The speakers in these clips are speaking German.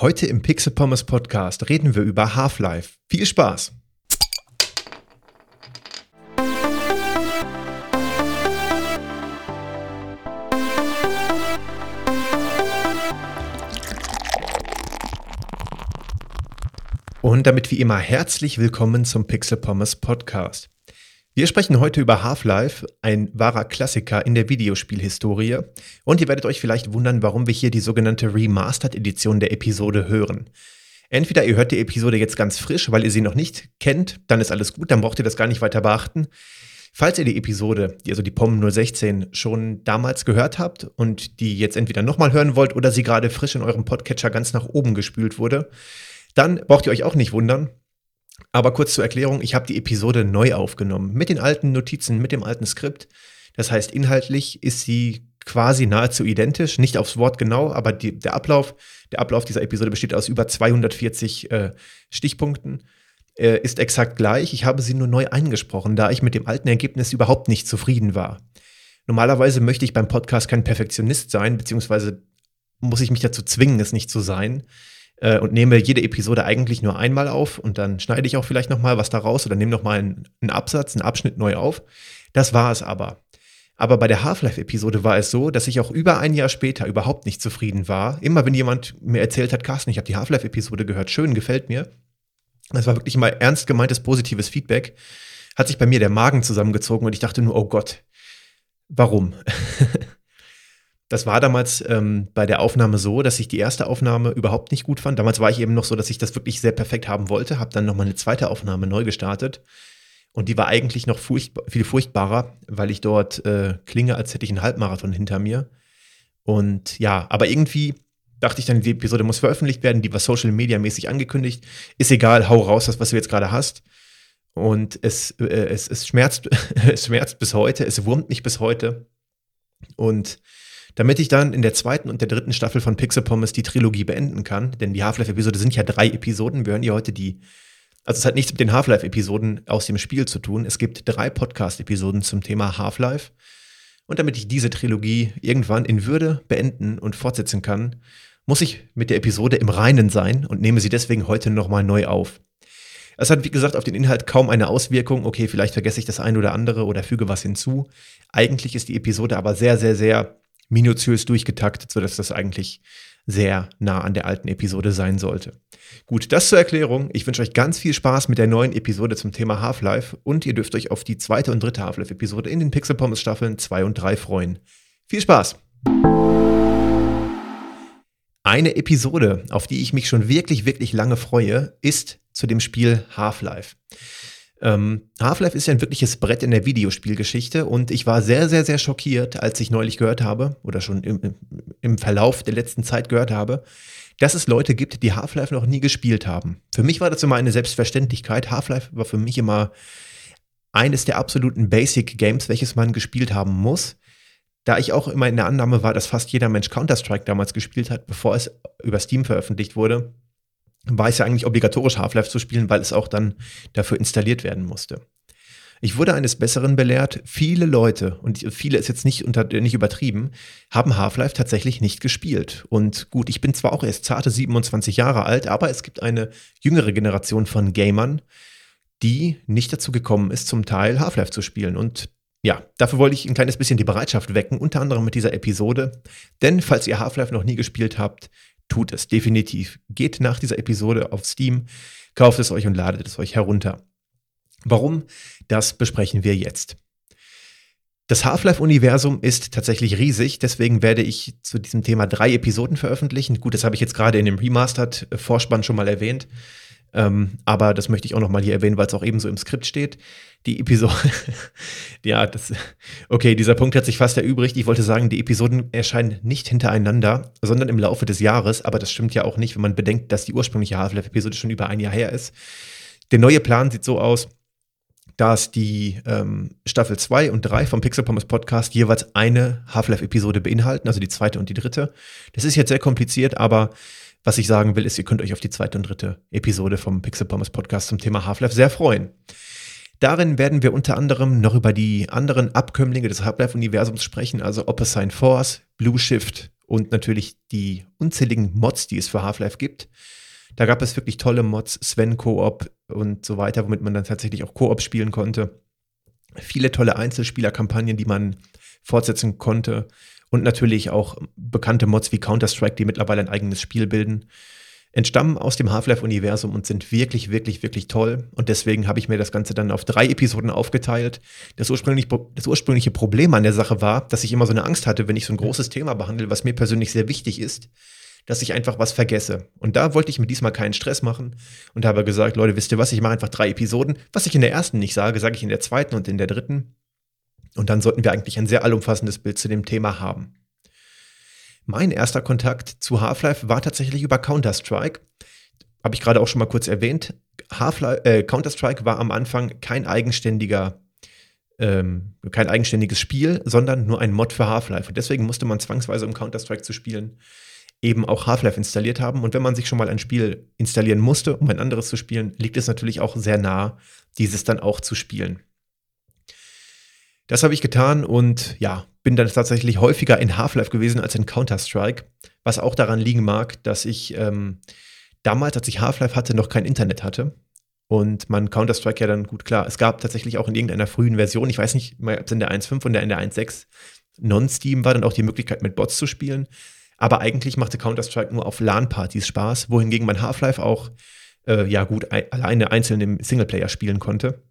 Heute im Pixel Pommes Podcast reden wir über Half-Life. Viel Spaß! Und damit wie immer herzlich willkommen zum Pixel Pommes Podcast. Wir sprechen heute über Half-Life, ein wahrer Klassiker in der Videospielhistorie. Und ihr werdet euch vielleicht wundern, warum wir hier die sogenannte Remastered-Edition der Episode hören. Entweder ihr hört die Episode jetzt ganz frisch, weil ihr sie noch nicht kennt, dann ist alles gut, dann braucht ihr das gar nicht weiter beachten. Falls ihr die Episode, also die POM 016, schon damals gehört habt und die jetzt entweder nochmal hören wollt oder sie gerade frisch in eurem Podcatcher ganz nach oben gespült wurde, dann braucht ihr euch auch nicht wundern, aber kurz zur Erklärung, ich habe die Episode neu aufgenommen, mit den alten Notizen, mit dem alten Skript. Das heißt, inhaltlich ist sie quasi nahezu identisch, nicht aufs Wort genau, aber die, der Ablauf, der Ablauf dieser Episode besteht aus über 240 äh, Stichpunkten, äh, ist exakt gleich. Ich habe sie nur neu eingesprochen, da ich mit dem alten Ergebnis überhaupt nicht zufrieden war. Normalerweise möchte ich beim Podcast kein Perfektionist sein, beziehungsweise muss ich mich dazu zwingen, es nicht zu sein äh, und nehme jede Episode eigentlich nur einmal auf und dann schneide ich auch vielleicht noch mal was daraus oder nehme noch mal einen, einen Absatz, einen Abschnitt neu auf. Das war es aber. Aber bei der Half-Life-Episode war es so, dass ich auch über ein Jahr später überhaupt nicht zufrieden war. Immer wenn jemand mir erzählt hat, Carsten, ich habe die Half-Life-Episode gehört, schön, gefällt mir. Das war wirklich mal ernst gemeintes positives Feedback. Hat sich bei mir der Magen zusammengezogen und ich dachte nur, oh Gott, warum? Das war damals ähm, bei der Aufnahme so, dass ich die erste Aufnahme überhaupt nicht gut fand. Damals war ich eben noch so, dass ich das wirklich sehr perfekt haben wollte. Habe dann nochmal eine zweite Aufnahme neu gestartet. Und die war eigentlich noch furchtbar, viel furchtbarer, weil ich dort äh, klinge, als hätte ich einen Halbmarathon hinter mir. Und ja, aber irgendwie dachte ich dann, die Episode muss veröffentlicht werden, die war Social Media mäßig angekündigt. Ist egal, hau raus, das, was du jetzt gerade hast. Und es, äh, es, es, schmerzt, es schmerzt bis heute, es wurmt mich bis heute. Und damit ich dann in der zweiten und der dritten Staffel von Pixel Pommes die Trilogie beenden kann. Denn die Half-Life-Episode sind ja drei Episoden. Wir hören hier heute die. Also es hat nichts mit den Half-Life-Episoden aus dem Spiel zu tun. Es gibt drei Podcast-Episoden zum Thema Half-Life. Und damit ich diese Trilogie irgendwann in Würde beenden und fortsetzen kann, muss ich mit der Episode im Reinen sein und nehme sie deswegen heute nochmal neu auf. Es hat, wie gesagt, auf den Inhalt kaum eine Auswirkung. Okay, vielleicht vergesse ich das eine oder andere oder füge was hinzu. Eigentlich ist die Episode aber sehr, sehr, sehr minutiös durchgetaktet, sodass das eigentlich sehr nah an der alten Episode sein sollte. Gut, das zur Erklärung. Ich wünsche euch ganz viel Spaß mit der neuen Episode zum Thema Half-Life und ihr dürft euch auf die zweite und dritte Half-Life-Episode in den Pixel Pommes Staffeln 2 und 3 freuen. Viel Spaß! Eine Episode, auf die ich mich schon wirklich, wirklich lange freue, ist zu dem Spiel Half-Life. Ähm, Half-Life ist ja ein wirkliches Brett in der Videospielgeschichte und ich war sehr, sehr, sehr schockiert, als ich neulich gehört habe oder schon im, im Verlauf der letzten Zeit gehört habe, dass es Leute gibt, die Half-Life noch nie gespielt haben. Für mich war das immer eine Selbstverständlichkeit. Half-Life war für mich immer eines der absoluten Basic Games, welches man gespielt haben muss. Da ich auch immer in der Annahme war, dass fast jeder Mensch Counter-Strike damals gespielt hat, bevor es über Steam veröffentlicht wurde, war es ja eigentlich obligatorisch, Half-Life zu spielen, weil es auch dann dafür installiert werden musste. Ich wurde eines Besseren belehrt. Viele Leute, und viele ist jetzt nicht, unter, nicht übertrieben, haben Half-Life tatsächlich nicht gespielt. Und gut, ich bin zwar auch erst zarte 27 Jahre alt, aber es gibt eine jüngere Generation von Gamern, die nicht dazu gekommen ist, zum Teil Half-Life zu spielen. Und ja, dafür wollte ich ein kleines bisschen die Bereitschaft wecken, unter anderem mit dieser Episode. Denn falls ihr Half-Life noch nie gespielt habt, tut es definitiv. Geht nach dieser Episode auf Steam, kauft es euch und ladet es euch herunter. Warum? Das besprechen wir jetzt. Das Half-Life-Universum ist tatsächlich riesig, deswegen werde ich zu diesem Thema drei Episoden veröffentlichen. Gut, das habe ich jetzt gerade in dem Remastered-Vorspann schon mal erwähnt. Ähm, aber das möchte ich auch noch mal hier erwähnen, weil es auch ebenso im Skript steht. Die Episode, ja, das, okay, dieser Punkt hat sich fast erübrigt. Ich wollte sagen, die Episoden erscheinen nicht hintereinander, sondern im Laufe des Jahres. Aber das stimmt ja auch nicht, wenn man bedenkt, dass die ursprüngliche Half-Life-Episode schon über ein Jahr her ist. Der neue Plan sieht so aus, dass die ähm, Staffel 2 und 3 vom Pixel Pommes Podcast jeweils eine Half-Life-Episode beinhalten, also die zweite und die dritte. Das ist jetzt sehr kompliziert, aber was ich sagen will, ist, ihr könnt euch auf die zweite und dritte Episode vom Pixel Pommes Podcast zum Thema Half-Life sehr freuen. Darin werden wir unter anderem noch über die anderen Abkömmlinge des Half-Life-Universums sprechen, also Opposite Force, Blue Shift und natürlich die unzähligen Mods, die es für Half-Life gibt. Da gab es wirklich tolle Mods, Sven Koop und so weiter, womit man dann tatsächlich auch Koop spielen konnte. Viele tolle Einzelspielerkampagnen, die man fortsetzen konnte. Und natürlich auch bekannte Mods wie Counter-Strike, die mittlerweile ein eigenes Spiel bilden entstammen aus dem Half-Life-Universum und sind wirklich, wirklich, wirklich toll. Und deswegen habe ich mir das Ganze dann auf drei Episoden aufgeteilt. Das ursprüngliche, das ursprüngliche Problem an der Sache war, dass ich immer so eine Angst hatte, wenn ich so ein großes Thema behandle, was mir persönlich sehr wichtig ist, dass ich einfach was vergesse. Und da wollte ich mir diesmal keinen Stress machen und habe gesagt, Leute, wisst ihr was, ich mache einfach drei Episoden. Was ich in der ersten nicht sage, sage ich in der zweiten und in der dritten. Und dann sollten wir eigentlich ein sehr allumfassendes Bild zu dem Thema haben. Mein erster Kontakt zu Half-Life war tatsächlich über Counter-Strike. Habe ich gerade auch schon mal kurz erwähnt. Äh, Counter-Strike war am Anfang kein eigenständiger ähm, kein eigenständiges Spiel, sondern nur ein Mod für Half-Life. Und deswegen musste man zwangsweise, um Counter-Strike zu spielen, eben auch Half-Life installiert haben. Und wenn man sich schon mal ein Spiel installieren musste, um ein anderes zu spielen, liegt es natürlich auch sehr nah, dieses dann auch zu spielen. Das habe ich getan und ja, bin dann tatsächlich häufiger in Half-Life gewesen als in Counter-Strike, was auch daran liegen mag, dass ich ähm, damals, als ich Half-Life hatte, noch kein Internet hatte. Und man Counter-Strike ja dann gut klar. Es gab tatsächlich auch in irgendeiner frühen Version, ich weiß nicht, ob es in der 1.5 oder in der 1.6 Non-Steam war, dann auch die Möglichkeit mit Bots zu spielen. Aber eigentlich machte Counter-Strike nur auf LAN-Partys Spaß, wohingegen man Half-Life auch äh, ja gut alleine einzeln im Singleplayer spielen konnte.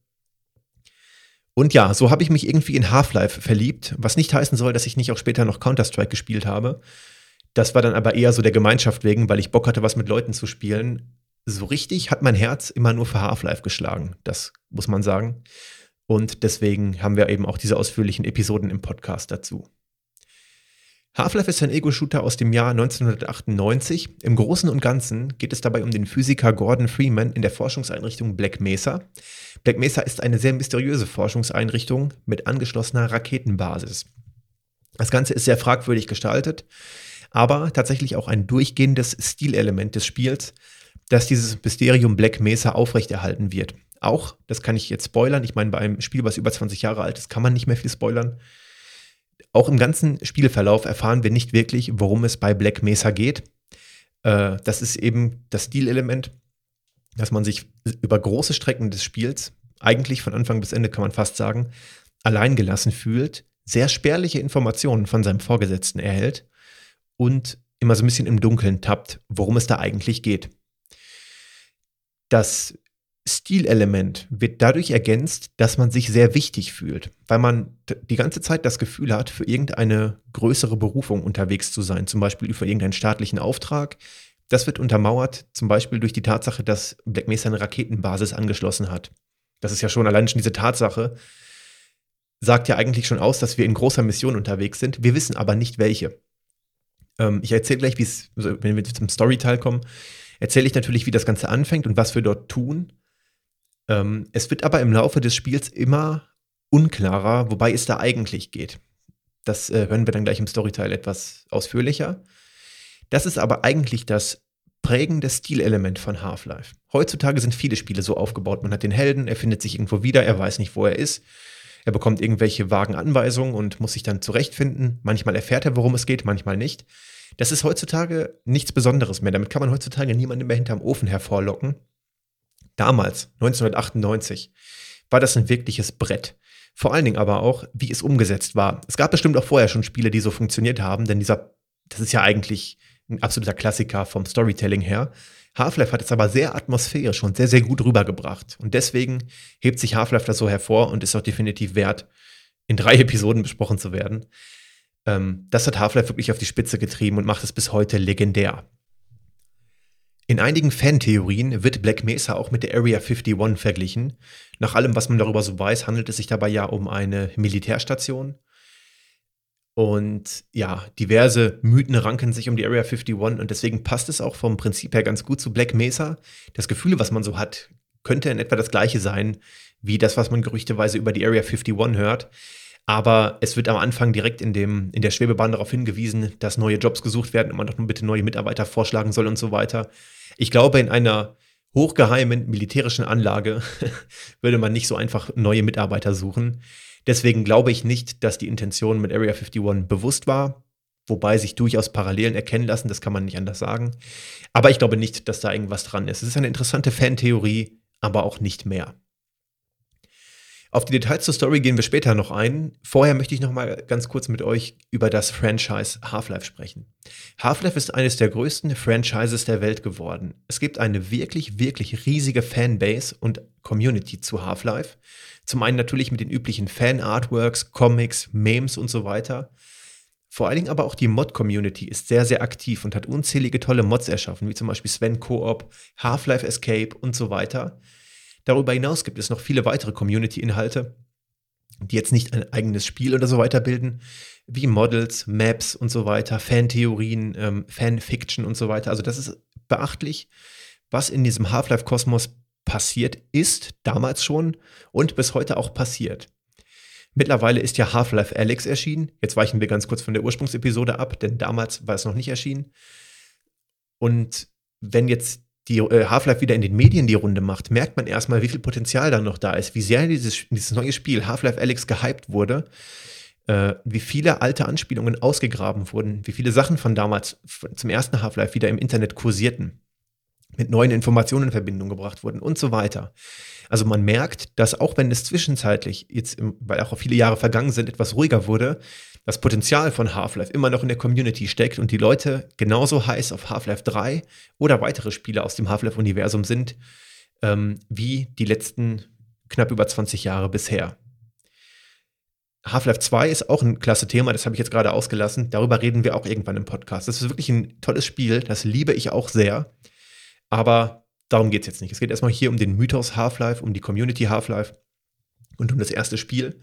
Und ja, so habe ich mich irgendwie in Half-Life verliebt, was nicht heißen soll, dass ich nicht auch später noch Counter-Strike gespielt habe. Das war dann aber eher so der Gemeinschaft wegen, weil ich Bock hatte, was mit Leuten zu spielen. So richtig hat mein Herz immer nur für Half-Life geschlagen, das muss man sagen. Und deswegen haben wir eben auch diese ausführlichen Episoden im Podcast dazu. Half-Life ist ein Ego-Shooter aus dem Jahr 1998. Im Großen und Ganzen geht es dabei um den Physiker Gordon Freeman in der Forschungseinrichtung Black Mesa. Black Mesa ist eine sehr mysteriöse Forschungseinrichtung mit angeschlossener Raketenbasis. Das Ganze ist sehr fragwürdig gestaltet, aber tatsächlich auch ein durchgehendes Stilelement des Spiels, dass dieses Mysterium Black Mesa aufrechterhalten wird. Auch, das kann ich jetzt spoilern, ich meine, bei einem Spiel, was über 20 Jahre alt ist, kann man nicht mehr viel spoilern. Auch im ganzen Spielverlauf erfahren wir nicht wirklich, worum es bei Black Mesa geht. Äh, das ist eben das Stilelement, dass man sich über große Strecken des Spiels, eigentlich von Anfang bis Ende kann man fast sagen, alleingelassen fühlt, sehr spärliche Informationen von seinem Vorgesetzten erhält und immer so ein bisschen im Dunkeln tappt, worum es da eigentlich geht. Das Stilelement wird dadurch ergänzt, dass man sich sehr wichtig fühlt, weil man die ganze Zeit das Gefühl hat, für irgendeine größere Berufung unterwegs zu sein, zum Beispiel für irgendeinen staatlichen Auftrag. Das wird untermauert, zum Beispiel durch die Tatsache, dass Black Mesa eine Raketenbasis angeschlossen hat. Das ist ja schon allein schon diese Tatsache, sagt ja eigentlich schon aus, dass wir in großer Mission unterwegs sind. Wir wissen aber nicht welche. Ähm, ich erzähle gleich, wie es, wenn wir zum Storyteil kommen, erzähle ich natürlich, wie das Ganze anfängt und was wir dort tun. Ähm, es wird aber im Laufe des Spiels immer unklarer, wobei es da eigentlich geht. Das äh, hören wir dann gleich im Storyteil etwas ausführlicher. Das ist aber eigentlich das prägende Stilelement von Half-Life. Heutzutage sind viele Spiele so aufgebaut. Man hat den Helden, er findet sich irgendwo wieder, er weiß nicht, wo er ist. Er bekommt irgendwelche vagen Anweisungen und muss sich dann zurechtfinden. Manchmal erfährt er, worum es geht, manchmal nicht. Das ist heutzutage nichts Besonderes mehr. Damit kann man heutzutage niemanden mehr hinterm Ofen hervorlocken. Damals, 1998, war das ein wirkliches Brett. Vor allen Dingen aber auch, wie es umgesetzt war. Es gab bestimmt auch vorher schon Spiele, die so funktioniert haben, denn dieser, das ist ja eigentlich ein absoluter Klassiker vom Storytelling her. Half-Life hat es aber sehr atmosphärisch und sehr, sehr gut rübergebracht. Und deswegen hebt sich Half-Life da so hervor und ist auch definitiv wert, in drei Episoden besprochen zu werden. Ähm, das hat Half-Life wirklich auf die Spitze getrieben und macht es bis heute legendär. In einigen Fantheorien wird Black Mesa auch mit der Area 51 verglichen. Nach allem, was man darüber so weiß, handelt es sich dabei ja um eine Militärstation. Und ja, diverse Mythen ranken sich um die Area 51 und deswegen passt es auch vom Prinzip her ganz gut zu Black Mesa. Das Gefühl, was man so hat, könnte in etwa das gleiche sein wie das, was man gerüchteweise über die Area 51 hört. Aber es wird am Anfang direkt in, dem, in der Schwebebahn darauf hingewiesen, dass neue Jobs gesucht werden und man doch nur bitte neue Mitarbeiter vorschlagen soll und so weiter. Ich glaube, in einer hochgeheimen militärischen Anlage würde man nicht so einfach neue Mitarbeiter suchen. Deswegen glaube ich nicht, dass die Intention mit Area 51 bewusst war. wobei sich durchaus Parallelen erkennen lassen, das kann man nicht anders sagen. Aber ich glaube nicht, dass da irgendwas dran ist. Es ist eine interessante Fantheorie, aber auch nicht mehr. Auf die Details zur Story gehen wir später noch ein. Vorher möchte ich noch mal ganz kurz mit euch über das Franchise Half-Life sprechen. Half-Life ist eines der größten Franchises der Welt geworden. Es gibt eine wirklich, wirklich riesige Fanbase und Community zu Half-Life. Zum einen natürlich mit den üblichen Fan-Artworks, Comics, Memes und so weiter. Vor allen Dingen aber auch die Mod-Community ist sehr, sehr aktiv und hat unzählige tolle Mods erschaffen, wie zum Beispiel Sven Co-op, Half-Life Escape und so weiter. Darüber hinaus gibt es noch viele weitere Community-Inhalte, die jetzt nicht ein eigenes Spiel oder so weiter bilden, wie Models, Maps und so weiter, Fantheorien, ähm, Fanfiction und so weiter. Also das ist beachtlich, was in diesem Half-Life-Kosmos passiert ist, damals schon und bis heute auch passiert. Mittlerweile ist ja Half-Life Alex erschienen. Jetzt weichen wir ganz kurz von der Ursprungsepisode ab, denn damals war es noch nicht erschienen. Und wenn jetzt die äh, Half-Life wieder in den Medien die Runde macht, merkt man erstmal, wie viel Potenzial da noch da ist, wie sehr dieses, dieses neue Spiel Half-Life Alex gehypt wurde, äh, wie viele alte Anspielungen ausgegraben wurden, wie viele Sachen von damals zum ersten Half-Life wieder im Internet kursierten, mit neuen Informationen in Verbindung gebracht wurden und so weiter. Also man merkt, dass auch wenn es zwischenzeitlich, jetzt, weil auch viele Jahre vergangen sind, etwas ruhiger wurde, das Potenzial von Half-Life immer noch in der Community steckt und die Leute genauso heiß auf Half-Life 3 oder weitere Spiele aus dem Half-Life-Universum sind, ähm, wie die letzten knapp über 20 Jahre bisher. Half-Life 2 ist auch ein klasse Thema, das habe ich jetzt gerade ausgelassen. Darüber reden wir auch irgendwann im Podcast. Das ist wirklich ein tolles Spiel, das liebe ich auch sehr. Aber darum geht es jetzt nicht. Es geht erstmal hier um den Mythos Half-Life, um die Community Half-Life und um das erste Spiel.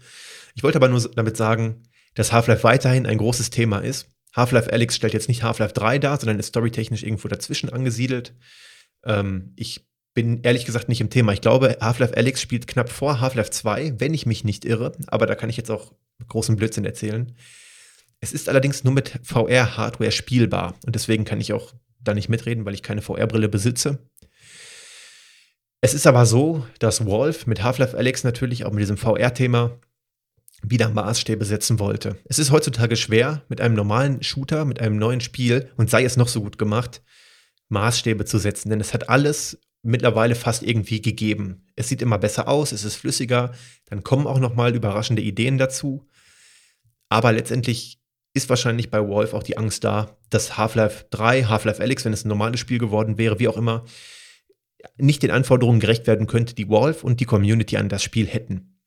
Ich wollte aber nur damit sagen, dass Half-Life weiterhin ein großes Thema ist. Half-Life Alyx stellt jetzt nicht Half-Life 3 dar, sondern ist storytechnisch irgendwo dazwischen angesiedelt. Ähm, ich bin ehrlich gesagt nicht im Thema. Ich glaube, Half-Life Alyx spielt knapp vor Half-Life 2, wenn ich mich nicht irre. Aber da kann ich jetzt auch großen Blödsinn erzählen. Es ist allerdings nur mit VR-Hardware spielbar. Und deswegen kann ich auch da nicht mitreden, weil ich keine VR-Brille besitze. Es ist aber so, dass Wolf mit Half-Life Alyx natürlich auch mit diesem VR-Thema wieder Maßstäbe setzen wollte. Es ist heutzutage schwer, mit einem normalen Shooter, mit einem neuen Spiel, und sei es noch so gut gemacht, Maßstäbe zu setzen, denn es hat alles mittlerweile fast irgendwie gegeben. Es sieht immer besser aus, es ist flüssiger, dann kommen auch noch mal überraschende Ideen dazu. Aber letztendlich ist wahrscheinlich bei Wolf auch die Angst da, dass Half-Life 3, Half-Life Alyx, wenn es ein normales Spiel geworden wäre, wie auch immer, nicht den Anforderungen gerecht werden könnte, die Wolf und die Community an das Spiel hätten.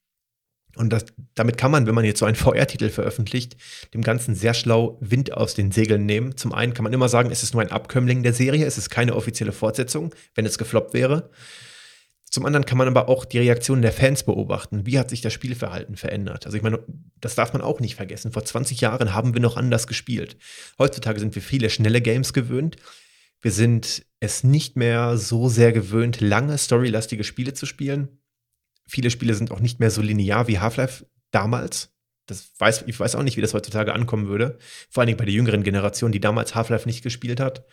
Und das, damit kann man, wenn man jetzt so einen VR-Titel veröffentlicht, dem Ganzen sehr schlau Wind aus den Segeln nehmen. Zum einen kann man immer sagen, es ist nur ein Abkömmling der Serie, es ist keine offizielle Fortsetzung, wenn es gefloppt wäre. Zum anderen kann man aber auch die Reaktionen der Fans beobachten. Wie hat sich das Spielverhalten verändert? Also ich meine, das darf man auch nicht vergessen. Vor 20 Jahren haben wir noch anders gespielt. Heutzutage sind wir viele schnelle Games gewöhnt. Wir sind es nicht mehr so sehr gewöhnt, lange storylastige Spiele zu spielen. Viele Spiele sind auch nicht mehr so linear wie Half-Life damals. Das weiß, ich weiß auch nicht, wie das heutzutage ankommen würde. Vor allen Dingen bei der jüngeren Generation, die damals Half-Life nicht gespielt hat.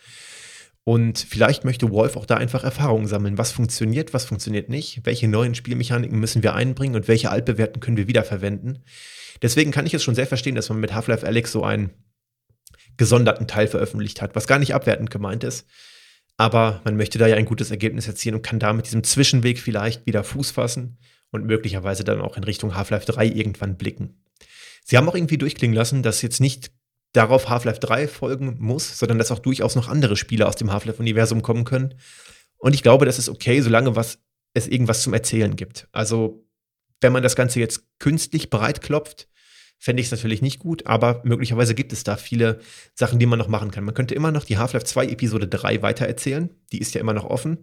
Und vielleicht möchte Wolf auch da einfach Erfahrungen sammeln. Was funktioniert, was funktioniert nicht? Welche neuen Spielmechaniken müssen wir einbringen und welche altbewährten können wir wiederverwenden? Deswegen kann ich es schon sehr verstehen, dass man mit Half-Life Alex so einen gesonderten Teil veröffentlicht hat, was gar nicht abwertend gemeint ist. Aber man möchte da ja ein gutes Ergebnis erzielen und kann da mit diesem Zwischenweg vielleicht wieder Fuß fassen und möglicherweise dann auch in Richtung Half-Life 3 irgendwann blicken. Sie haben auch irgendwie durchklingen lassen, dass jetzt nicht darauf Half-Life 3 folgen muss, sondern dass auch durchaus noch andere Spiele aus dem Half-Life-Universum kommen können. Und ich glaube, das ist okay, solange was, es irgendwas zum Erzählen gibt. Also, wenn man das Ganze jetzt künstlich breitklopft, fände ich es natürlich nicht gut, aber möglicherweise gibt es da viele Sachen, die man noch machen kann. Man könnte immer noch die Half-Life 2 Episode 3 weitererzählen, die ist ja immer noch offen.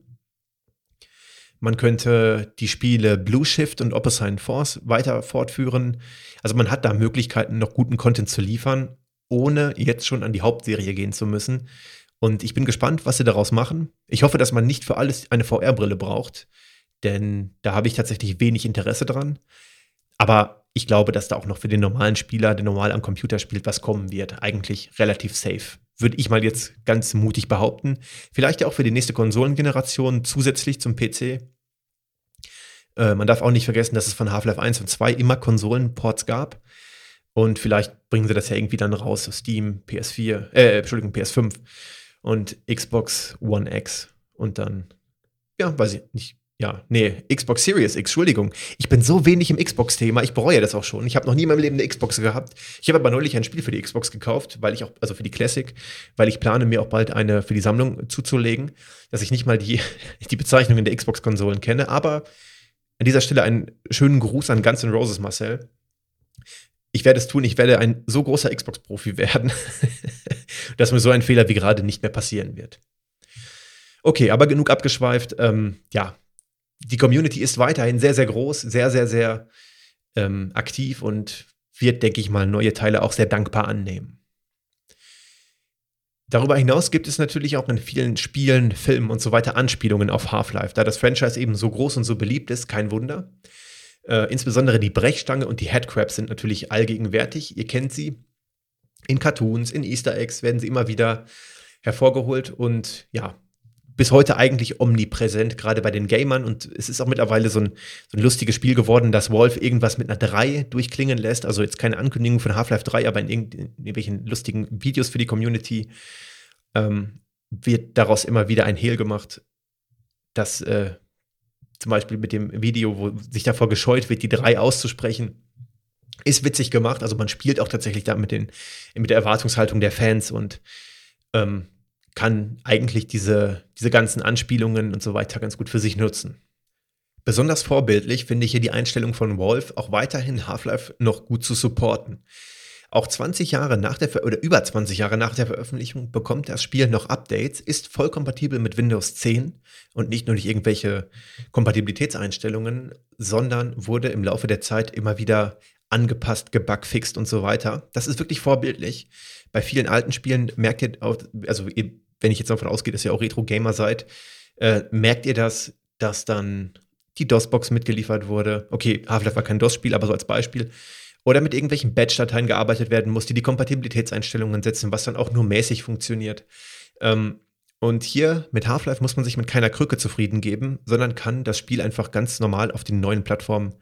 Man könnte die Spiele Blue Shift und Opposite Force weiter fortführen. Also man hat da Möglichkeiten, noch guten Content zu liefern, ohne jetzt schon an die Hauptserie gehen zu müssen. Und ich bin gespannt, was sie daraus machen. Ich hoffe, dass man nicht für alles eine VR-Brille braucht, denn da habe ich tatsächlich wenig Interesse dran. Aber ich glaube, dass da auch noch für den normalen Spieler, der normal am Computer spielt, was kommen wird. Eigentlich relativ safe. Würde ich mal jetzt ganz mutig behaupten. Vielleicht ja auch für die nächste Konsolengeneration zusätzlich zum PC. Äh, man darf auch nicht vergessen, dass es von Half-Life 1 und 2 immer Konsolenports gab. Und vielleicht bringen sie das ja irgendwie dann raus, Steam, PS4, äh, Entschuldigung, PS5 und Xbox One X. Und dann, ja, weiß ich nicht, ja, nee, Xbox Series X, Entschuldigung. Ich bin so wenig im Xbox-Thema, ich bereue das auch schon. Ich habe noch nie in meinem Leben eine Xbox gehabt. Ich habe aber neulich ein Spiel für die Xbox gekauft, weil ich auch, also für die Classic, weil ich plane, mir auch bald eine für die Sammlung zuzulegen, dass ich nicht mal die, die Bezeichnungen der Xbox-Konsolen kenne. Aber an dieser Stelle einen schönen Gruß an Guns N' Roses, Marcel. Ich werde es tun, ich werde ein so großer Xbox-Profi werden, dass mir so ein Fehler wie gerade nicht mehr passieren wird. Okay, aber genug abgeschweift. Ähm, ja, die Community ist weiterhin sehr, sehr groß, sehr, sehr, sehr ähm, aktiv und wird, denke ich mal, neue Teile auch sehr dankbar annehmen. Darüber hinaus gibt es natürlich auch in vielen Spielen, Filmen und so weiter Anspielungen auf Half-Life. Da das Franchise eben so groß und so beliebt ist, kein Wunder. Äh, insbesondere die Brechstange und die Headcrabs sind natürlich allgegenwärtig. Ihr kennt sie. In Cartoons, in Easter Eggs werden sie immer wieder hervorgeholt und ja, bis heute eigentlich omnipräsent, gerade bei den Gamern. Und es ist auch mittlerweile so ein, so ein lustiges Spiel geworden, dass Wolf irgendwas mit einer 3 durchklingen lässt. Also jetzt keine Ankündigung von Half-Life 3, aber in, irgendwelchen lustigen Videos für die Community ähm, wird daraus immer wieder ein Hehl gemacht, dass äh, zum Beispiel mit dem Video, wo sich davor gescheut wird, die 3 auszusprechen. Ist witzig gemacht, also man spielt auch tatsächlich da mit, den, mit der Erwartungshaltung der Fans und ähm, kann eigentlich diese, diese ganzen Anspielungen und so weiter ganz gut für sich nutzen. Besonders vorbildlich finde ich hier die Einstellung von Wolf, auch weiterhin Half-Life noch gut zu supporten. Auch 20 Jahre nach der Ver oder über 20 Jahre nach der Veröffentlichung bekommt das Spiel noch Updates, ist voll kompatibel mit Windows 10 und nicht nur durch irgendwelche Kompatibilitätseinstellungen, sondern wurde im Laufe der Zeit immer wieder angepasst, gebugfixt und so weiter. Das ist wirklich vorbildlich. Bei vielen alten Spielen merkt ihr also ihr wenn ich jetzt davon ausgehe, dass ihr auch Retro-Gamer seid, äh, merkt ihr das, dass dann die DOS-Box mitgeliefert wurde? Okay, Half-Life war kein DOS-Spiel, aber so als Beispiel. Oder mit irgendwelchen Batch-Dateien gearbeitet werden muss, die die Kompatibilitätseinstellungen setzen, was dann auch nur mäßig funktioniert. Ähm, und hier mit Half-Life muss man sich mit keiner Krücke zufrieden geben, sondern kann das Spiel einfach ganz normal auf den neuen Plattformen,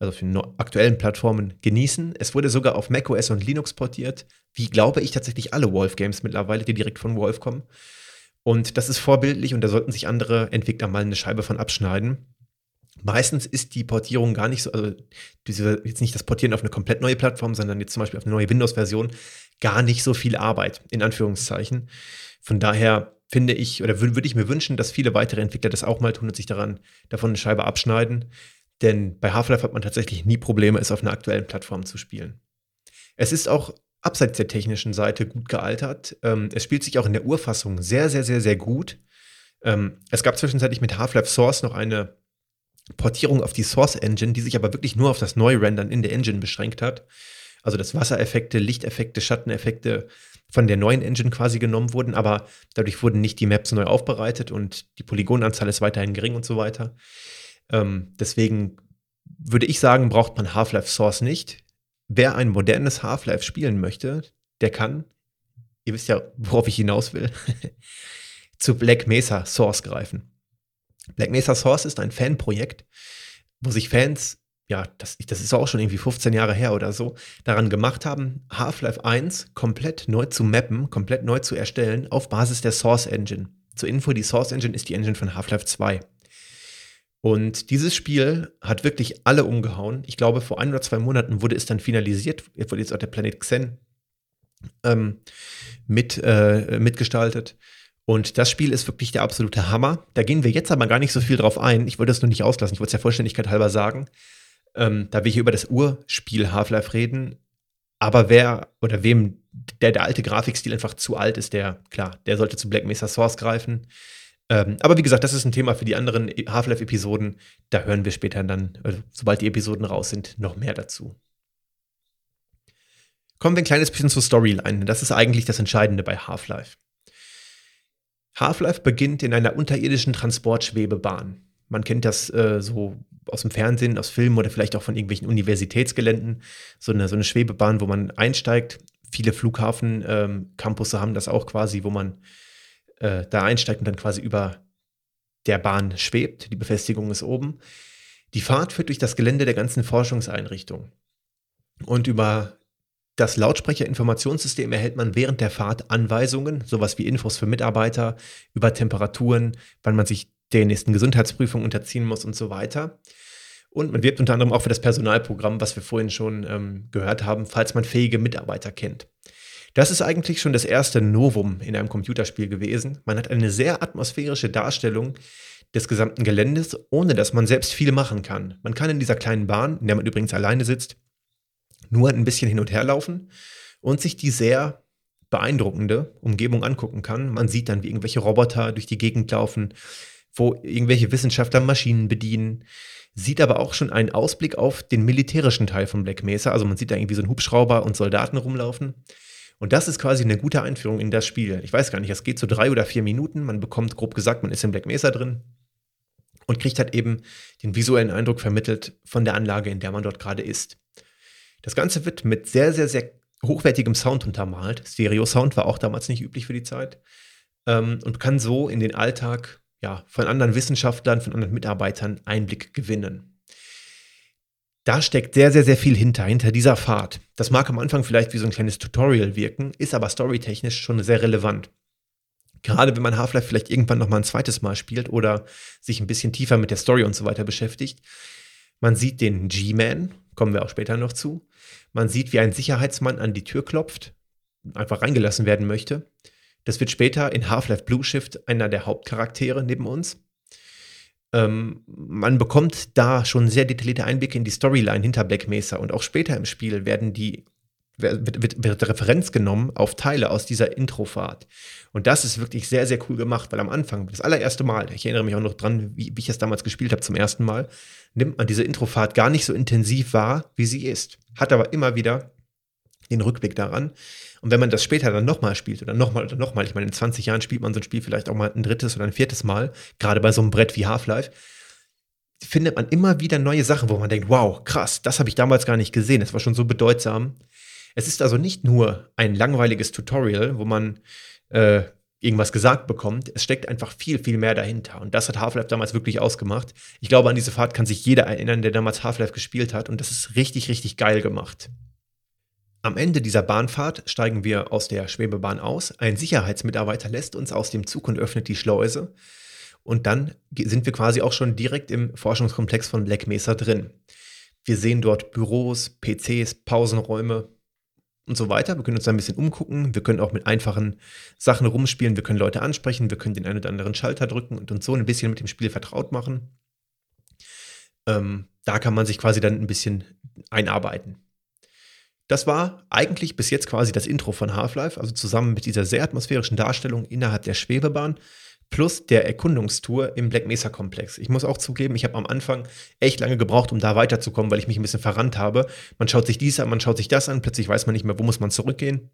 also auf den aktuellen Plattformen genießen. Es wurde sogar auf macOS und Linux portiert wie glaube ich tatsächlich alle Wolf-Games mittlerweile, die direkt von Wolf kommen. Und das ist vorbildlich und da sollten sich andere Entwickler mal eine Scheibe von abschneiden. Meistens ist die Portierung gar nicht so, also jetzt nicht das Portieren auf eine komplett neue Plattform, sondern jetzt zum Beispiel auf eine neue Windows-Version, gar nicht so viel Arbeit, in Anführungszeichen. Von daher finde ich, oder würde würd ich mir wünschen, dass viele weitere Entwickler das auch mal tun und sich daran, davon eine Scheibe abschneiden. Denn bei Half-Life hat man tatsächlich nie Probleme, es auf einer aktuellen Plattform zu spielen. Es ist auch abseits der technischen Seite gut gealtert. Ähm, es spielt sich auch in der Urfassung sehr, sehr, sehr, sehr gut. Ähm, es gab zwischenzeitlich mit Half-Life Source noch eine Portierung auf die Source Engine, die sich aber wirklich nur auf das Neurendern in der Engine beschränkt hat. Also dass Wassereffekte, Lichteffekte, Schatteneffekte von der neuen Engine quasi genommen wurden, aber dadurch wurden nicht die Maps neu aufbereitet und die Polygonanzahl ist weiterhin gering und so weiter. Ähm, deswegen würde ich sagen, braucht man Half-Life Source nicht wer ein modernes Half-Life spielen möchte, der kann, ihr wisst ja, worauf ich hinaus will, zu Black Mesa Source greifen. Black Mesa Source ist ein Fanprojekt, wo sich Fans, ja, das, das ist auch schon irgendwie 15 Jahre her oder so, daran gemacht haben, Half-Life 1 komplett neu zu mappen, komplett neu zu erstellen auf Basis der Source Engine. Zur Info, die Source Engine ist die Engine von Half-Life 2. Und dieses Spiel hat wirklich alle umgehauen. Ich glaube, vor ein oder zwei Monaten wurde es dann finalisiert. Jetzt wurde jetzt auch der Planet Xen ähm, mit, äh, mitgestaltet. Und das Spiel ist wirklich der absolute Hammer. Da gehen wir jetzt aber gar nicht so viel drauf ein. Ich wollte das nur nicht auslassen. Ich wollte es der Vollständigkeit halber sagen. Ähm, da wir hier über das Urspiel Half-Life reden. Aber wer oder wem der, der alte Grafikstil einfach zu alt ist, der, klar, der sollte zu Black Mesa Source greifen. Ähm, aber wie gesagt, das ist ein Thema für die anderen Half-Life-Episoden. Da hören wir später dann, also sobald die Episoden raus sind, noch mehr dazu. Kommen wir ein kleines bisschen zur Storyline. Das ist eigentlich das Entscheidende bei Half-Life. Half-Life beginnt in einer unterirdischen Transportschwebebahn. Man kennt das äh, so aus dem Fernsehen, aus Filmen oder vielleicht auch von irgendwelchen Universitätsgeländen. So eine, so eine Schwebebahn, wo man einsteigt. Viele Flughafen-Campusse ähm, haben das auch quasi, wo man äh, da einsteigt und dann quasi über der Bahn schwebt. Die Befestigung ist oben. Die Fahrt führt durch das Gelände der ganzen Forschungseinrichtung. Und über das Lautsprecherinformationssystem erhält man während der Fahrt Anweisungen, sowas wie Infos für Mitarbeiter über Temperaturen, wann man sich der nächsten Gesundheitsprüfung unterziehen muss und so weiter. Und man wirbt unter anderem auch für das Personalprogramm, was wir vorhin schon ähm, gehört haben, falls man fähige Mitarbeiter kennt. Das ist eigentlich schon das erste Novum in einem Computerspiel gewesen. Man hat eine sehr atmosphärische Darstellung des gesamten Geländes, ohne dass man selbst viel machen kann. Man kann in dieser kleinen Bahn, in der man übrigens alleine sitzt, nur ein bisschen hin und her laufen und sich die sehr beeindruckende Umgebung angucken kann. Man sieht dann, wie irgendwelche Roboter durch die Gegend laufen, wo irgendwelche Wissenschaftler Maschinen bedienen. Sieht aber auch schon einen Ausblick auf den militärischen Teil von Black Mesa. Also man sieht da irgendwie so einen Hubschrauber und Soldaten rumlaufen. Und das ist quasi eine gute Einführung in das Spiel. Ich weiß gar nicht, es geht so drei oder vier Minuten. Man bekommt grob gesagt, man ist in Black Mesa drin und kriegt halt eben den visuellen Eindruck vermittelt von der Anlage, in der man dort gerade ist. Das Ganze wird mit sehr, sehr, sehr hochwertigem Sound untermalt. Stereo-Sound war auch damals nicht üblich für die Zeit. Ähm, und kann so in den Alltag ja, von anderen Wissenschaftlern, von anderen Mitarbeitern Einblick gewinnen. Da steckt sehr, sehr, sehr viel hinter, hinter dieser Fahrt. Das mag am Anfang vielleicht wie so ein kleines Tutorial wirken, ist aber storytechnisch schon sehr relevant. Gerade wenn man Half-Life vielleicht irgendwann noch mal ein zweites Mal spielt oder sich ein bisschen tiefer mit der Story und so weiter beschäftigt. Man sieht den G-Man, kommen wir auch später noch zu. Man sieht, wie ein Sicherheitsmann an die Tür klopft, einfach reingelassen werden möchte. Das wird später in Half-Life Blue Shift einer der Hauptcharaktere neben uns. Ähm, man bekommt da schon sehr detaillierte Einblicke in die Storyline hinter Black Mesa und auch später im Spiel werden die wird, wird, wird Referenz genommen auf Teile aus dieser Introfahrt. Und das ist wirklich sehr, sehr cool gemacht, weil am Anfang, das allererste Mal, ich erinnere mich auch noch dran, wie, wie ich es damals gespielt habe zum ersten Mal, nimmt man diese Introfahrt gar nicht so intensiv wahr, wie sie ist. Hat aber immer wieder den Rückblick daran. Und wenn man das später dann nochmal spielt oder nochmal oder nochmal, ich meine, in 20 Jahren spielt man so ein Spiel vielleicht auch mal ein drittes oder ein viertes Mal, gerade bei so einem Brett wie Half-Life, findet man immer wieder neue Sachen, wo man denkt, wow, krass, das habe ich damals gar nicht gesehen, das war schon so bedeutsam. Es ist also nicht nur ein langweiliges Tutorial, wo man äh, irgendwas gesagt bekommt. Es steckt einfach viel, viel mehr dahinter. Und das hat Half-Life damals wirklich ausgemacht. Ich glaube, an diese Fahrt kann sich jeder erinnern, der damals Half-Life gespielt hat. Und das ist richtig, richtig geil gemacht. Am Ende dieser Bahnfahrt steigen wir aus der Schwebebahn aus. Ein Sicherheitsmitarbeiter lässt uns aus dem Zug und öffnet die Schleuse. Und dann sind wir quasi auch schon direkt im Forschungskomplex von Black Mesa drin. Wir sehen dort Büros, PCs, Pausenräume, und so weiter. Wir können uns da ein bisschen umgucken. Wir können auch mit einfachen Sachen rumspielen. Wir können Leute ansprechen. Wir können den einen oder anderen Schalter drücken und uns so ein bisschen mit dem Spiel vertraut machen. Ähm, da kann man sich quasi dann ein bisschen einarbeiten. Das war eigentlich bis jetzt quasi das Intro von Half-Life, also zusammen mit dieser sehr atmosphärischen Darstellung innerhalb der Schwebebahn plus der Erkundungstour im Black Mesa Komplex. Ich muss auch zugeben, ich habe am Anfang echt lange gebraucht, um da weiterzukommen, weil ich mich ein bisschen verrannt habe. Man schaut sich dies an, man schaut sich das an, plötzlich weiß man nicht mehr, wo muss man zurückgehen.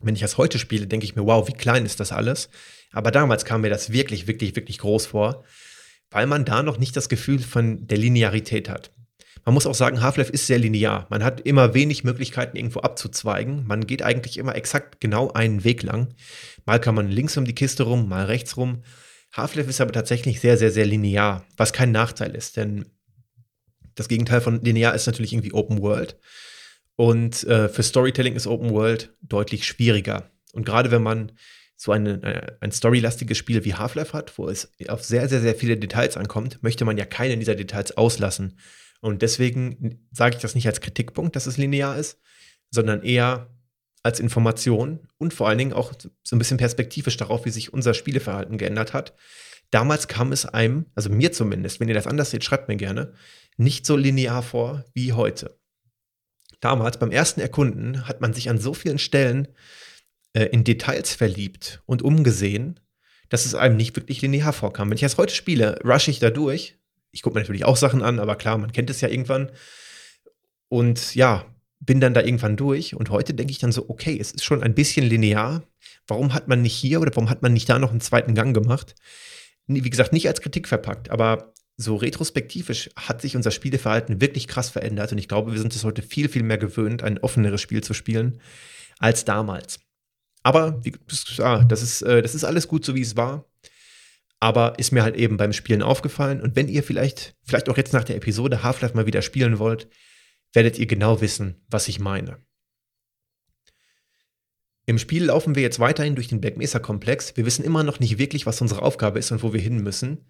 Wenn ich das heute spiele, denke ich mir, wow, wie klein ist das alles. Aber damals kam mir das wirklich, wirklich, wirklich groß vor, weil man da noch nicht das Gefühl von der Linearität hat. Man muss auch sagen, Half-Life ist sehr linear. Man hat immer wenig Möglichkeiten, irgendwo abzuzweigen. Man geht eigentlich immer exakt genau einen Weg lang. Mal kann man links um die Kiste rum, mal rechts rum. Half-Life ist aber tatsächlich sehr, sehr, sehr linear, was kein Nachteil ist, denn das Gegenteil von linear ist natürlich irgendwie Open World. Und äh, für Storytelling ist Open World deutlich schwieriger. Und gerade wenn man so eine, äh, ein storylastiges Spiel wie Half-Life hat, wo es auf sehr, sehr, sehr viele Details ankommt, möchte man ja keine dieser Details auslassen. Und deswegen sage ich das nicht als Kritikpunkt, dass es linear ist, sondern eher als Information und vor allen Dingen auch so ein bisschen perspektivisch darauf, wie sich unser Spieleverhalten geändert hat. Damals kam es einem, also mir zumindest, wenn ihr das anders seht, schreibt mir gerne, nicht so linear vor wie heute. Damals beim ersten Erkunden hat man sich an so vielen Stellen äh, in Details verliebt und umgesehen, dass es einem nicht wirklich linear vorkam. Wenn ich das heute spiele, rushe ich da durch ich gucke mir natürlich auch Sachen an, aber klar, man kennt es ja irgendwann. Und ja, bin dann da irgendwann durch. Und heute denke ich dann so, okay, es ist schon ein bisschen linear. Warum hat man nicht hier oder warum hat man nicht da noch einen zweiten Gang gemacht? Wie gesagt, nicht als Kritik verpackt, aber so retrospektivisch hat sich unser Spieleverhalten wirklich krass verändert. Und ich glaube, wir sind es heute viel, viel mehr gewöhnt, ein offeneres Spiel zu spielen als damals. Aber wie, das, ist, äh, das ist alles gut, so wie es war aber ist mir halt eben beim Spielen aufgefallen. Und wenn ihr vielleicht, vielleicht auch jetzt nach der Episode Half-Life mal wieder spielen wollt, werdet ihr genau wissen, was ich meine. Im Spiel laufen wir jetzt weiterhin durch den Black Mesa-Komplex. Wir wissen immer noch nicht wirklich, was unsere Aufgabe ist und wo wir hin müssen.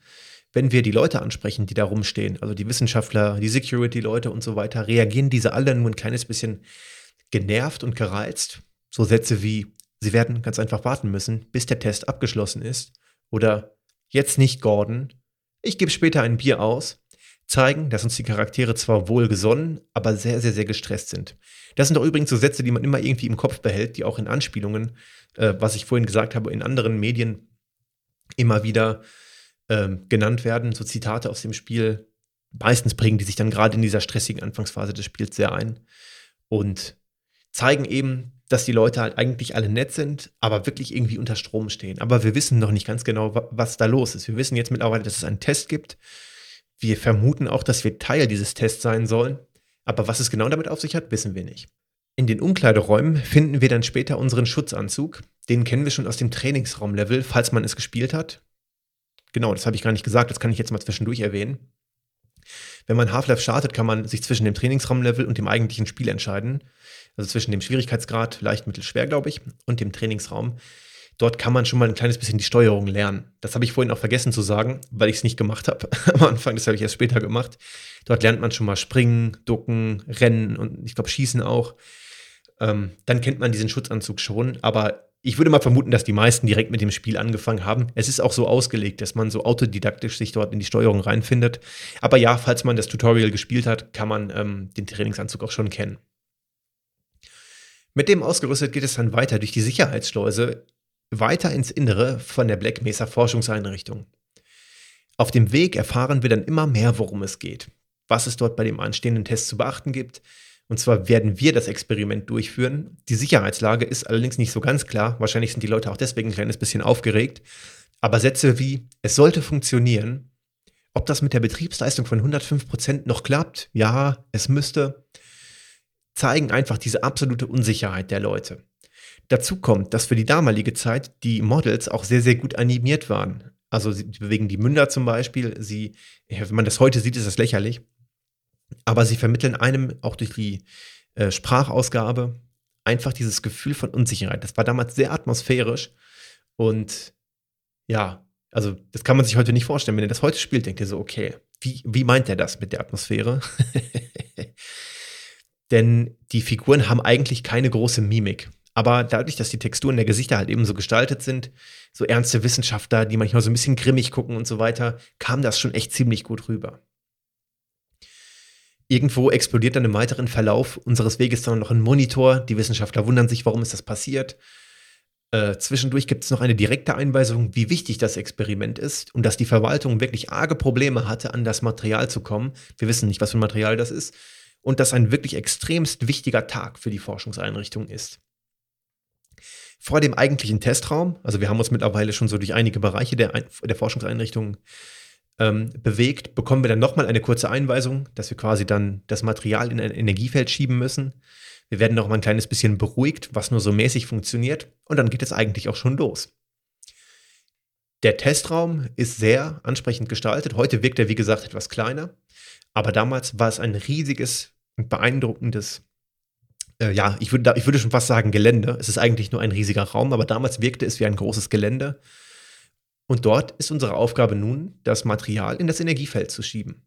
Wenn wir die Leute ansprechen, die da rumstehen, also die Wissenschaftler, die Security-Leute und so weiter, reagieren diese alle nur ein kleines bisschen genervt und gereizt. So Sätze wie, sie werden ganz einfach warten müssen, bis der Test abgeschlossen ist. Oder jetzt nicht, Gordon. Ich gebe später ein Bier aus zeigen, dass uns die Charaktere zwar wohlgesonnen, aber sehr, sehr, sehr gestresst sind. Das sind doch übrigens so Sätze, die man immer irgendwie im Kopf behält, die auch in Anspielungen, äh, was ich vorhin gesagt habe, in anderen Medien immer wieder ähm, genannt werden. So Zitate aus dem Spiel. Meistens bringen die sich dann gerade in dieser stressigen Anfangsphase des Spiels sehr ein und zeigen eben, dass die Leute halt eigentlich alle nett sind, aber wirklich irgendwie unter Strom stehen. Aber wir wissen noch nicht ganz genau, was da los ist. Wir wissen jetzt mittlerweile, dass es einen Test gibt wir vermuten auch, dass wir Teil dieses Tests sein sollen, aber was es genau damit auf sich hat, wissen wir nicht. In den Umkleideräumen finden wir dann später unseren Schutzanzug. Den kennen wir schon aus dem Trainingsraumlevel, falls man es gespielt hat. Genau, das habe ich gar nicht gesagt, das kann ich jetzt mal zwischendurch erwähnen. Wenn man Half-Life startet, kann man sich zwischen dem Trainingsraumlevel und dem eigentlichen Spiel entscheiden. Also zwischen dem Schwierigkeitsgrad, leicht, mittel, schwer, glaube ich, und dem Trainingsraum dort kann man schon mal ein kleines bisschen die Steuerung lernen. Das habe ich vorhin auch vergessen zu sagen, weil ich es nicht gemacht habe am Anfang. Das habe ich erst später gemacht. Dort lernt man schon mal springen, ducken, rennen und ich glaube schießen auch. Ähm, dann kennt man diesen Schutzanzug schon, aber ich würde mal vermuten, dass die meisten direkt mit dem Spiel angefangen haben. Es ist auch so ausgelegt, dass man so autodidaktisch sich dort in die Steuerung reinfindet. Aber ja, falls man das Tutorial gespielt hat, kann man ähm, den Trainingsanzug auch schon kennen. Mit dem ausgerüstet geht es dann weiter durch die Sicherheitsschleuse weiter ins Innere von der Black Mesa Forschungseinrichtung. Auf dem Weg erfahren wir dann immer mehr, worum es geht, was es dort bei dem anstehenden Test zu beachten gibt. Und zwar werden wir das Experiment durchführen. Die Sicherheitslage ist allerdings nicht so ganz klar. Wahrscheinlich sind die Leute auch deswegen ein kleines bisschen aufgeregt. Aber Sätze wie, es sollte funktionieren, ob das mit der Betriebsleistung von 105 Prozent noch klappt, ja, es müsste, zeigen einfach diese absolute Unsicherheit der Leute. Dazu kommt, dass für die damalige Zeit die Models auch sehr, sehr gut animiert waren. Also sie bewegen die Münder zum Beispiel. Sie, wenn man das heute sieht, ist das lächerlich. Aber sie vermitteln einem auch durch die äh, Sprachausgabe einfach dieses Gefühl von Unsicherheit. Das war damals sehr atmosphärisch. Und ja, also das kann man sich heute nicht vorstellen. Wenn ihr das heute spielt, denkt ihr so, okay, wie, wie meint er das mit der Atmosphäre? Denn die Figuren haben eigentlich keine große Mimik. Aber dadurch, dass die Texturen der Gesichter halt eben so gestaltet sind, so ernste Wissenschaftler, die manchmal so ein bisschen grimmig gucken und so weiter, kam das schon echt ziemlich gut rüber. Irgendwo explodiert dann im weiteren Verlauf unseres Weges dann noch ein Monitor. Die Wissenschaftler wundern sich, warum ist das passiert. Äh, zwischendurch gibt es noch eine direkte Einweisung, wie wichtig das Experiment ist und dass die Verwaltung wirklich arge Probleme hatte, an das Material zu kommen. Wir wissen nicht, was für ein Material das ist. Und dass ein wirklich extremst wichtiger Tag für die Forschungseinrichtung ist vor dem eigentlichen Testraum, also wir haben uns mittlerweile schon so durch einige Bereiche der, der Forschungseinrichtung ähm, bewegt, bekommen wir dann nochmal eine kurze Einweisung, dass wir quasi dann das Material in ein Energiefeld schieben müssen. Wir werden noch mal ein kleines bisschen beruhigt, was nur so mäßig funktioniert. Und dann geht es eigentlich auch schon los. Der Testraum ist sehr ansprechend gestaltet. Heute wirkt er, wie gesagt, etwas kleiner. Aber damals war es ein riesiges und beeindruckendes äh, ja, ich würde, ich würde schon fast sagen Gelände. Es ist eigentlich nur ein riesiger Raum, aber damals wirkte es wie ein großes Gelände. Und dort ist unsere Aufgabe nun, das Material in das Energiefeld zu schieben.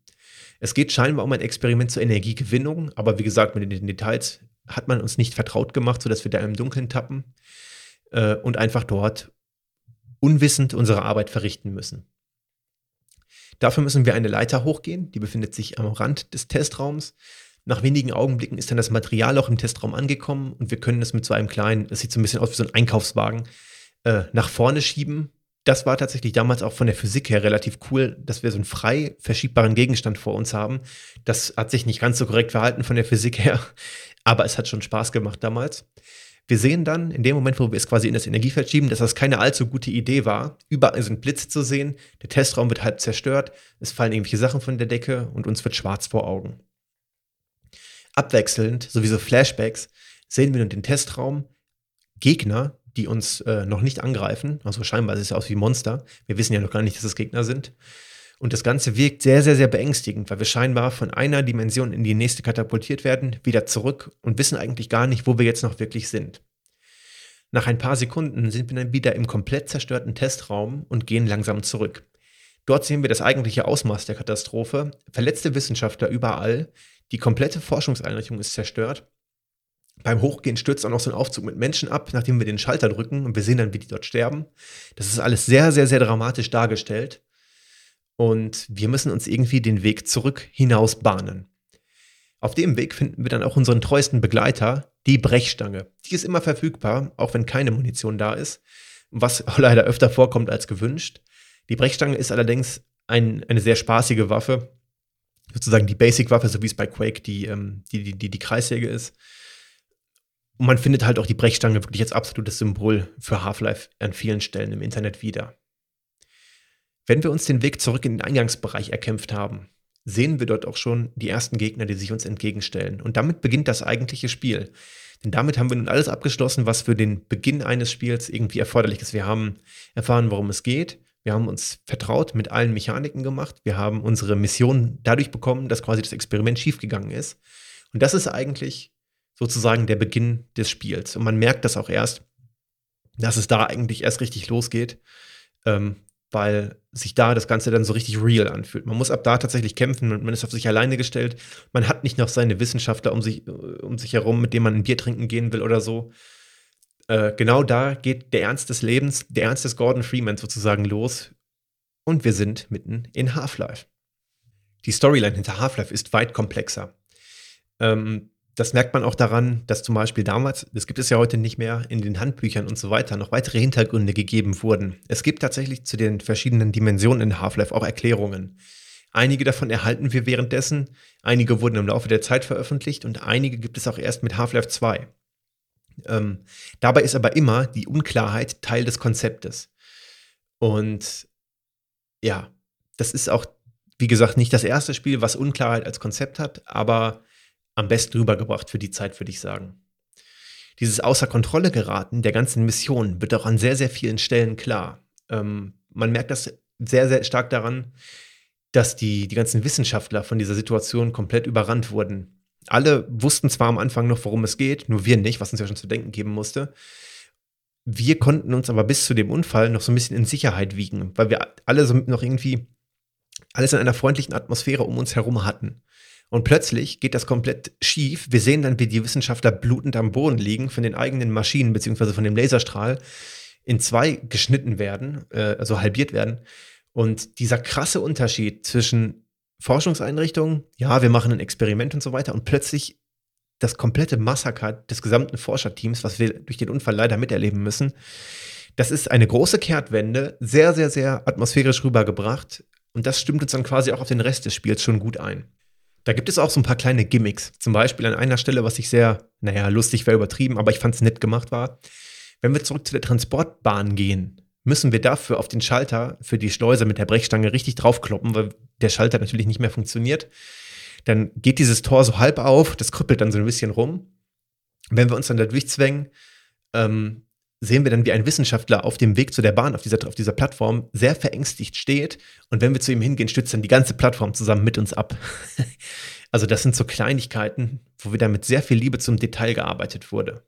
Es geht scheinbar um ein Experiment zur Energiegewinnung, aber wie gesagt, mit den Details hat man uns nicht vertraut gemacht, sodass wir da im Dunkeln tappen äh, und einfach dort unwissend unsere Arbeit verrichten müssen. Dafür müssen wir eine Leiter hochgehen, die befindet sich am Rand des Testraums. Nach wenigen Augenblicken ist dann das Material auch im Testraum angekommen und wir können es mit so einem kleinen, es sieht so ein bisschen aus wie so ein Einkaufswagen, äh, nach vorne schieben. Das war tatsächlich damals auch von der Physik her relativ cool, dass wir so einen frei verschiebbaren Gegenstand vor uns haben. Das hat sich nicht ganz so korrekt verhalten von der Physik her, aber es hat schon Spaß gemacht damals. Wir sehen dann in dem Moment, wo wir es quasi in das Energiefeld schieben, dass das keine allzu gute Idee war. Überall sind Blitze zu sehen, der Testraum wird halb zerstört, es fallen irgendwelche Sachen von der Decke und uns wird schwarz vor Augen. Abwechselnd, sowieso Flashbacks, sehen wir in den Testraum Gegner, die uns äh, noch nicht angreifen. Also scheinbar sieht es aus wie Monster. Wir wissen ja noch gar nicht, dass es Gegner sind. Und das Ganze wirkt sehr, sehr, sehr beängstigend, weil wir scheinbar von einer Dimension in die nächste katapultiert werden, wieder zurück und wissen eigentlich gar nicht, wo wir jetzt noch wirklich sind. Nach ein paar Sekunden sind wir dann wieder im komplett zerstörten Testraum und gehen langsam zurück. Dort sehen wir das eigentliche Ausmaß der Katastrophe, verletzte Wissenschaftler überall, die komplette Forschungseinrichtung ist zerstört. Beim Hochgehen stürzt auch noch so ein Aufzug mit Menschen ab, nachdem wir den Schalter drücken und wir sehen dann, wie die dort sterben. Das ist alles sehr, sehr, sehr dramatisch dargestellt. Und wir müssen uns irgendwie den Weg zurück hinaus bahnen. Auf dem Weg finden wir dann auch unseren treuesten Begleiter, die Brechstange. Die ist immer verfügbar, auch wenn keine Munition da ist, was leider öfter vorkommt als gewünscht. Die Brechstange ist allerdings ein, eine sehr spaßige Waffe, sozusagen die Basic-Waffe, so wie es bei Quake die, ähm, die, die, die, die Kreissäge ist. Und man findet halt auch die Brechstange wirklich als absolutes Symbol für Half-Life an vielen Stellen im Internet wieder. Wenn wir uns den Weg zurück in den Eingangsbereich erkämpft haben, sehen wir dort auch schon die ersten Gegner, die sich uns entgegenstellen. Und damit beginnt das eigentliche Spiel. Denn damit haben wir nun alles abgeschlossen, was für den Beginn eines Spiels irgendwie erforderlich ist. Wir haben erfahren, worum es geht. Wir haben uns vertraut mit allen Mechaniken gemacht. Wir haben unsere Mission dadurch bekommen, dass quasi das Experiment schiefgegangen ist. Und das ist eigentlich sozusagen der Beginn des Spiels. Und man merkt das auch erst, dass es da eigentlich erst richtig losgeht. Ähm, weil sich da das Ganze dann so richtig real anfühlt. Man muss ab da tatsächlich kämpfen und man ist auf sich alleine gestellt. Man hat nicht noch seine Wissenschaftler um sich, um sich herum, mit denen man ein Bier trinken gehen will oder so. Äh, genau da geht der Ernst des Lebens, der Ernst des Gordon Freeman sozusagen los. Und wir sind mitten in Half-Life. Die Storyline hinter Half-Life ist weit komplexer. Ähm, das merkt man auch daran, dass zum Beispiel damals, das gibt es ja heute nicht mehr, in den Handbüchern und so weiter noch weitere Hintergründe gegeben wurden. Es gibt tatsächlich zu den verschiedenen Dimensionen in Half-Life auch Erklärungen. Einige davon erhalten wir währenddessen, einige wurden im Laufe der Zeit veröffentlicht und einige gibt es auch erst mit Half-Life 2. Ähm, dabei ist aber immer die Unklarheit Teil des Konzeptes. Und ja, das ist auch, wie gesagt, nicht das erste Spiel, was Unklarheit als Konzept hat, aber am besten rübergebracht für die Zeit, würde ich sagen. Dieses außer Kontrolle geraten der ganzen Mission wird auch an sehr, sehr vielen Stellen klar. Ähm, man merkt das sehr, sehr stark daran, dass die, die ganzen Wissenschaftler von dieser Situation komplett überrannt wurden. Alle wussten zwar am Anfang noch, worum es geht, nur wir nicht, was uns ja schon zu denken geben musste. Wir konnten uns aber bis zu dem Unfall noch so ein bisschen in Sicherheit wiegen, weil wir alle so noch irgendwie alles in einer freundlichen Atmosphäre um uns herum hatten. Und plötzlich geht das komplett schief. Wir sehen dann, wie die Wissenschaftler blutend am Boden liegen, von den eigenen Maschinen beziehungsweise von dem Laserstrahl in zwei geschnitten werden, äh, also halbiert werden. Und dieser krasse Unterschied zwischen Forschungseinrichtungen, ja, wir machen ein Experiment und so weiter, und plötzlich das komplette Massaker des gesamten Forscherteams, was wir durch den Unfall leider miterleben müssen, das ist eine große Kehrtwende, sehr, sehr, sehr atmosphärisch rübergebracht. Und das stimmt uns dann quasi auch auf den Rest des Spiels schon gut ein. Da gibt es auch so ein paar kleine Gimmicks. Zum Beispiel an einer Stelle, was ich sehr, naja, lustig wäre übertrieben, aber ich fand es nett gemacht war. Wenn wir zurück zu der Transportbahn gehen, müssen wir dafür auf den Schalter für die Schleuse mit der Brechstange richtig draufkloppen, weil der Schalter natürlich nicht mehr funktioniert. Dann geht dieses Tor so halb auf, das krüppelt dann so ein bisschen rum. Wenn wir uns dann da durchzwängen, ähm, sehen wir dann, wie ein Wissenschaftler auf dem Weg zu der Bahn, auf dieser, auf dieser Plattform, sehr verängstigt steht. Und wenn wir zu ihm hingehen, stützt dann die ganze Plattform zusammen mit uns ab. also das sind so Kleinigkeiten, wo wieder mit sehr viel Liebe zum Detail gearbeitet wurde.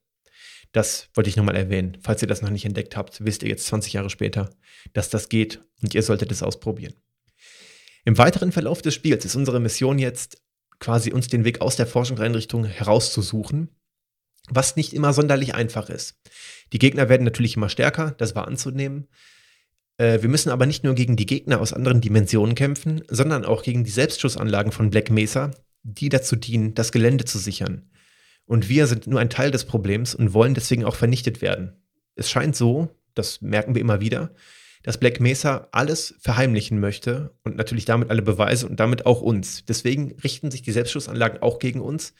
Das wollte ich nochmal erwähnen. Falls ihr das noch nicht entdeckt habt, wisst ihr jetzt 20 Jahre später, dass das geht und ihr solltet es ausprobieren. Im weiteren Verlauf des Spiels ist unsere Mission jetzt quasi uns den Weg aus der Forschungseinrichtung herauszusuchen was nicht immer sonderlich einfach ist. Die Gegner werden natürlich immer stärker, das war anzunehmen. Äh, wir müssen aber nicht nur gegen die Gegner aus anderen Dimensionen kämpfen, sondern auch gegen die Selbstschussanlagen von Black Mesa, die dazu dienen, das Gelände zu sichern. Und wir sind nur ein Teil des Problems und wollen deswegen auch vernichtet werden. Es scheint so, das merken wir immer wieder, dass Black Mesa alles verheimlichen möchte und natürlich damit alle Beweise und damit auch uns. Deswegen richten sich die Selbstschussanlagen auch gegen uns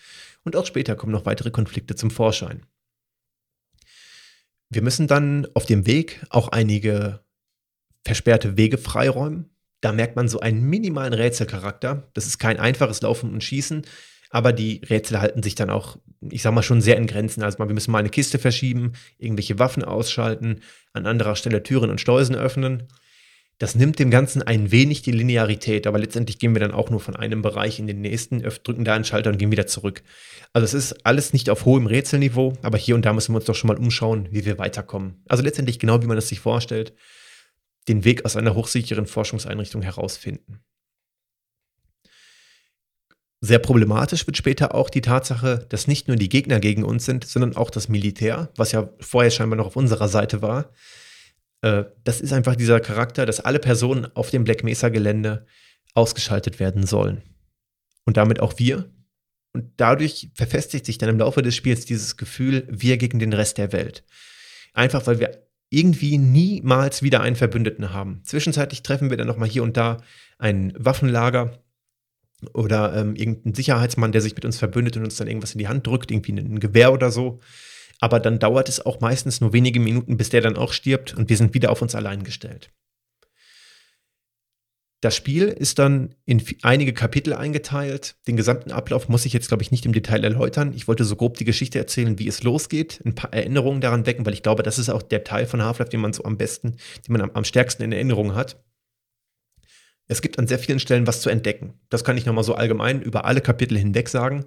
und auch später kommen noch weitere Konflikte zum Vorschein. Wir müssen dann auf dem Weg auch einige versperrte Wege freiräumen. Da merkt man so einen minimalen Rätselcharakter. Das ist kein einfaches Laufen und Schießen, aber die Rätsel halten sich dann auch, ich sag mal, schon sehr in Grenzen. Also wir müssen mal eine Kiste verschieben, irgendwelche Waffen ausschalten, an anderer Stelle Türen und Schleusen öffnen. Das nimmt dem Ganzen ein wenig die Linearität, aber letztendlich gehen wir dann auch nur von einem Bereich in den nächsten, drücken da einen Schalter und gehen wieder zurück. Also es ist alles nicht auf hohem Rätselniveau, aber hier und da müssen wir uns doch schon mal umschauen, wie wir weiterkommen. Also letztendlich genau wie man es sich vorstellt, den Weg aus einer hochsicheren Forschungseinrichtung herausfinden. Sehr problematisch wird später auch die Tatsache, dass nicht nur die Gegner gegen uns sind, sondern auch das Militär, was ja vorher scheinbar noch auf unserer Seite war. Äh, das ist einfach dieser Charakter, dass alle Personen auf dem Black Mesa-Gelände ausgeschaltet werden sollen. Und damit auch wir. Und dadurch verfestigt sich dann im Laufe des Spiels dieses Gefühl, wir gegen den Rest der Welt. Einfach weil wir irgendwie niemals wieder einen Verbündeten haben. Zwischenzeitlich treffen wir dann nochmal hier und da ein Waffenlager, oder ähm, irgendein Sicherheitsmann, der sich mit uns verbündet und uns dann irgendwas in die Hand drückt, irgendwie ein Gewehr oder so. Aber dann dauert es auch meistens nur wenige Minuten, bis der dann auch stirbt und wir sind wieder auf uns allein gestellt. Das Spiel ist dann in einige Kapitel eingeteilt. Den gesamten Ablauf muss ich jetzt, glaube ich, nicht im Detail erläutern. Ich wollte so grob die Geschichte erzählen, wie es losgeht, ein paar Erinnerungen daran wecken, weil ich glaube, das ist auch der Teil von Half-Life, den man so am besten, den man am, am stärksten in Erinnerung hat. Es gibt an sehr vielen Stellen was zu entdecken. Das kann ich nochmal so allgemein über alle Kapitel hinweg sagen.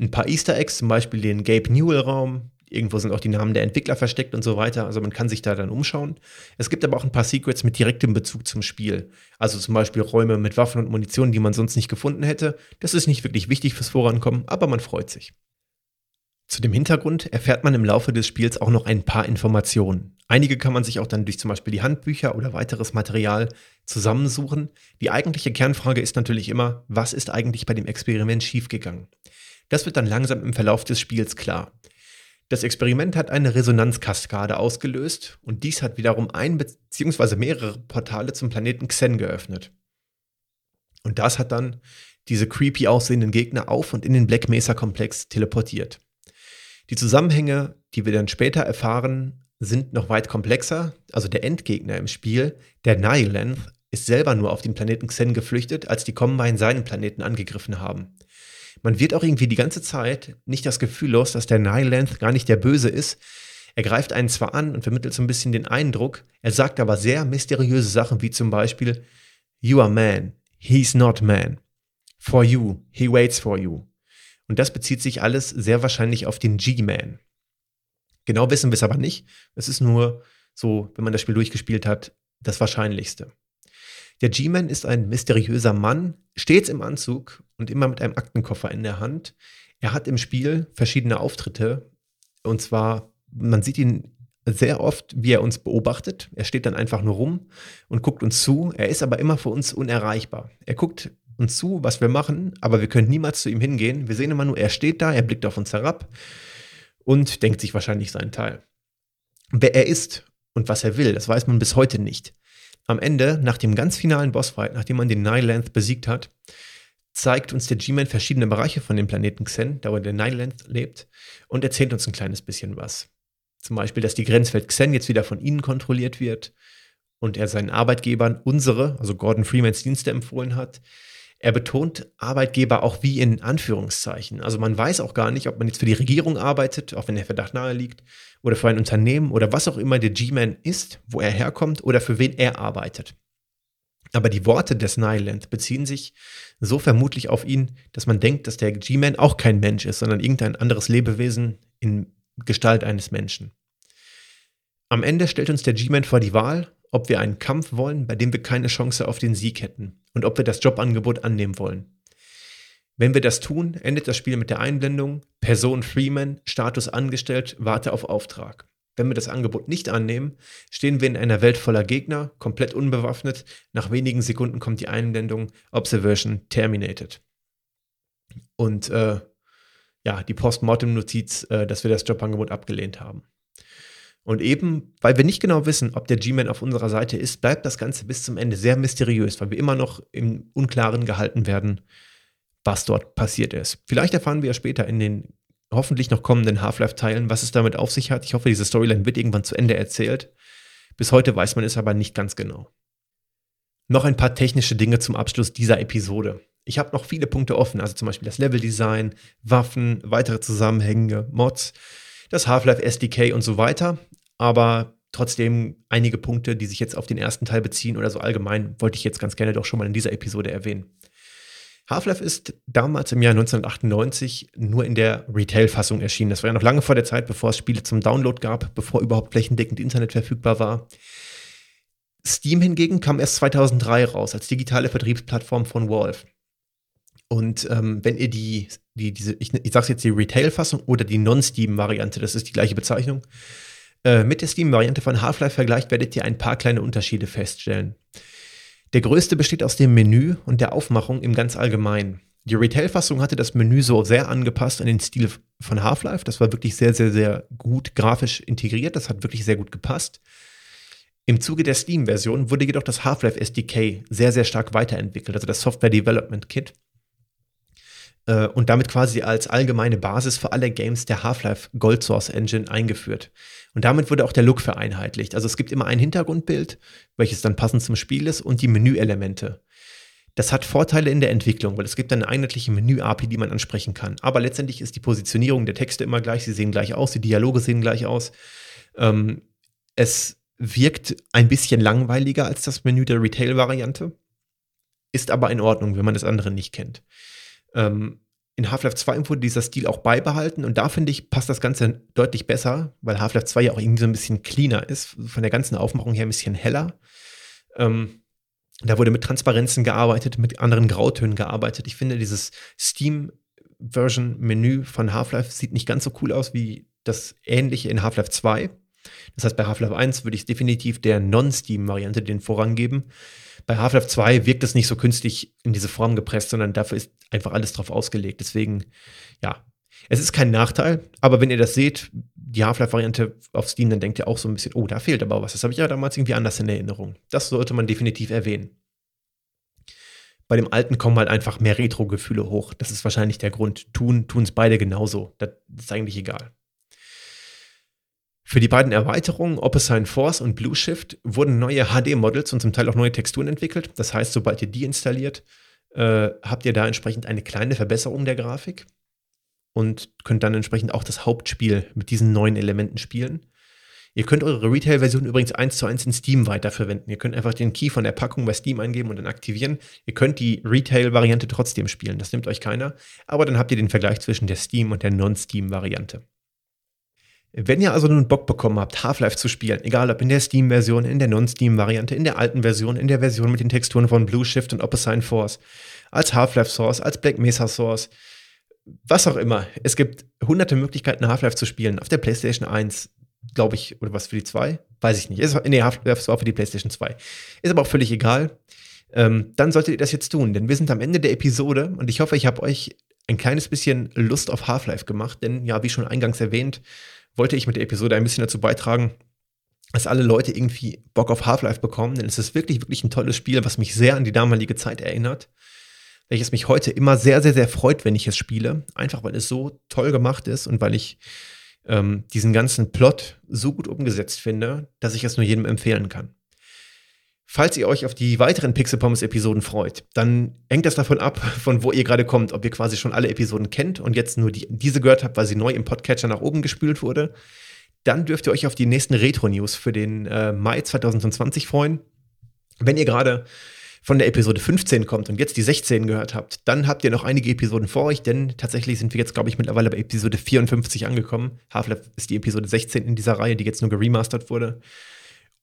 Ein paar Easter Eggs, zum Beispiel den Gabe Newell-Raum. Irgendwo sind auch die Namen der Entwickler versteckt und so weiter. Also man kann sich da dann umschauen. Es gibt aber auch ein paar Secrets mit direktem Bezug zum Spiel. Also zum Beispiel Räume mit Waffen und Munition, die man sonst nicht gefunden hätte. Das ist nicht wirklich wichtig fürs Vorankommen, aber man freut sich. Zu dem Hintergrund erfährt man im Laufe des Spiels auch noch ein paar Informationen. Einige kann man sich auch dann durch zum Beispiel die Handbücher oder weiteres Material zusammensuchen. Die eigentliche Kernfrage ist natürlich immer, was ist eigentlich bei dem Experiment schiefgegangen? Das wird dann langsam im Verlauf des Spiels klar. Das Experiment hat eine Resonanzkaskade ausgelöst und dies hat wiederum ein bzw. mehrere Portale zum Planeten Xen geöffnet. Und das hat dann diese creepy aussehenden Gegner auf und in den Black Mesa Komplex teleportiert. Die Zusammenhänge, die wir dann später erfahren, sind noch weit komplexer. Also der Endgegner im Spiel, der Nihilength, ist selber nur auf den Planeten Xen geflüchtet, als die Combine seinen Planeten angegriffen haben. Man wird auch irgendwie die ganze Zeit nicht das Gefühl los, dass der Nihilength gar nicht der Böse ist. Er greift einen zwar an und vermittelt so ein bisschen den Eindruck, er sagt aber sehr mysteriöse Sachen wie zum Beispiel You are man, he's not man. For you, he waits for you. Und das bezieht sich alles sehr wahrscheinlich auf den G-Man. Genau wissen wir es aber nicht. Es ist nur so, wenn man das Spiel durchgespielt hat, das Wahrscheinlichste. Der G-Man ist ein mysteriöser Mann, stets im Anzug und immer mit einem Aktenkoffer in der Hand. Er hat im Spiel verschiedene Auftritte. Und zwar, man sieht ihn sehr oft, wie er uns beobachtet. Er steht dann einfach nur rum und guckt uns zu. Er ist aber immer für uns unerreichbar. Er guckt uns zu, was wir machen, aber wir können niemals zu ihm hingehen. Wir sehen immer nur, er steht da, er blickt auf uns herab und denkt sich wahrscheinlich seinen Teil. Wer er ist und was er will, das weiß man bis heute nicht. Am Ende, nach dem ganz finalen Bossfight, nachdem man den Nightlength besiegt hat, zeigt uns der G-Man verschiedene Bereiche von dem Planeten Xen, da wo der Nightlength lebt, und erzählt uns ein kleines bisschen was. Zum Beispiel, dass die Grenzwelt Xen jetzt wieder von ihnen kontrolliert wird und er seinen Arbeitgebern unsere, also Gordon Freemans Dienste empfohlen hat, er betont Arbeitgeber auch wie in Anführungszeichen. Also man weiß auch gar nicht, ob man jetzt für die Regierung arbeitet, auch wenn der Verdacht nahe liegt, oder für ein Unternehmen oder was auch immer der G-Man ist, wo er herkommt oder für wen er arbeitet. Aber die Worte des Nyland beziehen sich so vermutlich auf ihn, dass man denkt, dass der G-Man auch kein Mensch ist, sondern irgendein anderes Lebewesen in Gestalt eines Menschen. Am Ende stellt uns der G-Man vor die Wahl, ob wir einen Kampf wollen, bei dem wir keine Chance auf den Sieg hätten und ob wir das Jobangebot annehmen wollen. Wenn wir das tun, endet das Spiel mit der Einblendung Person Freeman, Status angestellt, warte auf Auftrag. Wenn wir das Angebot nicht annehmen, stehen wir in einer Welt voller Gegner, komplett unbewaffnet. Nach wenigen Sekunden kommt die Einblendung Observation terminated. Und äh, ja, die Postmortem-Notiz, äh, dass wir das Jobangebot abgelehnt haben. Und eben, weil wir nicht genau wissen, ob der G-Man auf unserer Seite ist, bleibt das Ganze bis zum Ende sehr mysteriös, weil wir immer noch im Unklaren gehalten werden, was dort passiert ist. Vielleicht erfahren wir ja später in den hoffentlich noch kommenden Half-Life-Teilen, was es damit auf sich hat. Ich hoffe, diese Storyline wird irgendwann zu Ende erzählt. Bis heute weiß man es aber nicht ganz genau. Noch ein paar technische Dinge zum Abschluss dieser Episode. Ich habe noch viele Punkte offen, also zum Beispiel das Leveldesign, Waffen, weitere Zusammenhänge, Mods das Half-Life SDK und so weiter. Aber trotzdem einige Punkte, die sich jetzt auf den ersten Teil beziehen oder so allgemein, wollte ich jetzt ganz gerne doch schon mal in dieser Episode erwähnen. Half-Life ist damals im Jahr 1998 nur in der Retail-Fassung erschienen. Das war ja noch lange vor der Zeit, bevor es Spiele zum Download gab, bevor überhaupt flächendeckend Internet verfügbar war. Steam hingegen kam erst 2003 raus als digitale Vertriebsplattform von Valve. Und ähm, wenn ihr die, die diese, ich, ich sage jetzt die Retail-Fassung oder die Non-Steam-Variante, das ist die gleiche Bezeichnung, äh, mit der Steam-Variante von Half-Life vergleicht, werdet ihr ein paar kleine Unterschiede feststellen. Der größte besteht aus dem Menü und der Aufmachung im ganz Allgemeinen. Die Retail-Fassung hatte das Menü so sehr angepasst an den Stil von Half-Life. Das war wirklich sehr, sehr, sehr gut grafisch integriert. Das hat wirklich sehr gut gepasst. Im Zuge der Steam-Version wurde jedoch das Half-Life SDK sehr, sehr stark weiterentwickelt, also das Software Development Kit. Äh, und damit quasi als allgemeine Basis für alle Games der Half-Life Gold Source Engine eingeführt. Und damit wurde auch der Look vereinheitlicht. Also es gibt immer ein Hintergrundbild, welches dann passend zum Spiel ist, und die Menüelemente. Das hat Vorteile in der Entwicklung, weil es gibt eine einheitliche Menü-API, die man ansprechen kann. Aber letztendlich ist die Positionierung der Texte immer gleich. Sie sehen gleich aus, die Dialoge sehen gleich aus. Ähm, es wirkt ein bisschen langweiliger als das Menü der Retail-Variante, ist aber in Ordnung, wenn man das andere nicht kennt. Ähm, in Half-Life 2 wurde dieser Stil auch beibehalten und da finde ich, passt das Ganze deutlich besser, weil Half-Life 2 ja auch irgendwie so ein bisschen cleaner ist, von der ganzen Aufmachung her ein bisschen heller. Ähm, da wurde mit Transparenzen gearbeitet, mit anderen Grautönen gearbeitet. Ich finde, dieses Steam-Version-Menü von Half-Life sieht nicht ganz so cool aus wie das ähnliche in Half-Life 2. Das heißt, bei Half-Life 1 würde ich definitiv der Non-Steam-Variante den Vorrang geben. Bei Half-Life 2 wirkt es nicht so künstlich in diese Form gepresst, sondern dafür ist einfach alles drauf ausgelegt. Deswegen, ja, es ist kein Nachteil, aber wenn ihr das seht, die Half-Life-Variante auf Steam, dann denkt ihr auch so ein bisschen, oh, da fehlt aber was. Das habe ich ja damals irgendwie anders in Erinnerung. Das sollte man definitiv erwähnen. Bei dem alten kommen halt einfach mehr Retro-Gefühle hoch. Das ist wahrscheinlich der Grund. Tun es beide genauso. Das ist eigentlich egal. Für die beiden Erweiterungen Opposite Force und Blue Shift wurden neue HD-Models und zum Teil auch neue Texturen entwickelt. Das heißt, sobald ihr die installiert, äh, habt ihr da entsprechend eine kleine Verbesserung der Grafik und könnt dann entsprechend auch das Hauptspiel mit diesen neuen Elementen spielen. Ihr könnt eure Retail-Version übrigens eins zu eins in Steam weiterverwenden. Ihr könnt einfach den Key von der Packung bei Steam eingeben und dann aktivieren. Ihr könnt die Retail-Variante trotzdem spielen, das nimmt euch keiner. Aber dann habt ihr den Vergleich zwischen der Steam- und der Non-Steam-Variante. Wenn ihr also nun Bock bekommen habt, Half-Life zu spielen, egal ob in der Steam-Version, in der Non-Steam-Variante, in der alten Version, in der Version mit den Texturen von Blue Shift und Opposite Force, als Half-Life Source, als Black Mesa Source, was auch immer. Es gibt hunderte Möglichkeiten, Half-Life zu spielen. Auf der PlayStation 1, glaube ich, oder was für die 2? Weiß ich nicht. Ist, nee, Half-Life war für die PlayStation 2. Ist aber auch völlig egal. Ähm, dann solltet ihr das jetzt tun, denn wir sind am Ende der Episode und ich hoffe, ich habe euch ein kleines bisschen Lust auf Half-Life gemacht, denn ja, wie schon eingangs erwähnt, wollte ich mit der Episode ein bisschen dazu beitragen, dass alle Leute irgendwie Bock auf Half-Life bekommen, denn es ist wirklich, wirklich ein tolles Spiel, was mich sehr an die damalige Zeit erinnert, welches mich heute immer sehr, sehr, sehr freut, wenn ich es spiele, einfach weil es so toll gemacht ist und weil ich ähm, diesen ganzen Plot so gut umgesetzt finde, dass ich es nur jedem empfehlen kann. Falls ihr euch auf die weiteren Pixel Pommes Episoden freut, dann hängt das davon ab, von wo ihr gerade kommt, ob ihr quasi schon alle Episoden kennt und jetzt nur die, diese gehört habt, weil sie neu im Podcatcher nach oben gespült wurde. Dann dürft ihr euch auf die nächsten Retro-News für den äh, Mai 2020 freuen. Wenn ihr gerade von der Episode 15 kommt und jetzt die 16 gehört habt, dann habt ihr noch einige Episoden vor euch, denn tatsächlich sind wir jetzt, glaube ich, mittlerweile bei Episode 54 angekommen. Half-Life ist die Episode 16 in dieser Reihe, die jetzt nur geremastert wurde.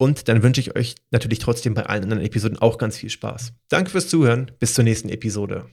Und dann wünsche ich euch natürlich trotzdem bei allen anderen Episoden auch ganz viel Spaß. Danke fürs Zuhören. Bis zur nächsten Episode.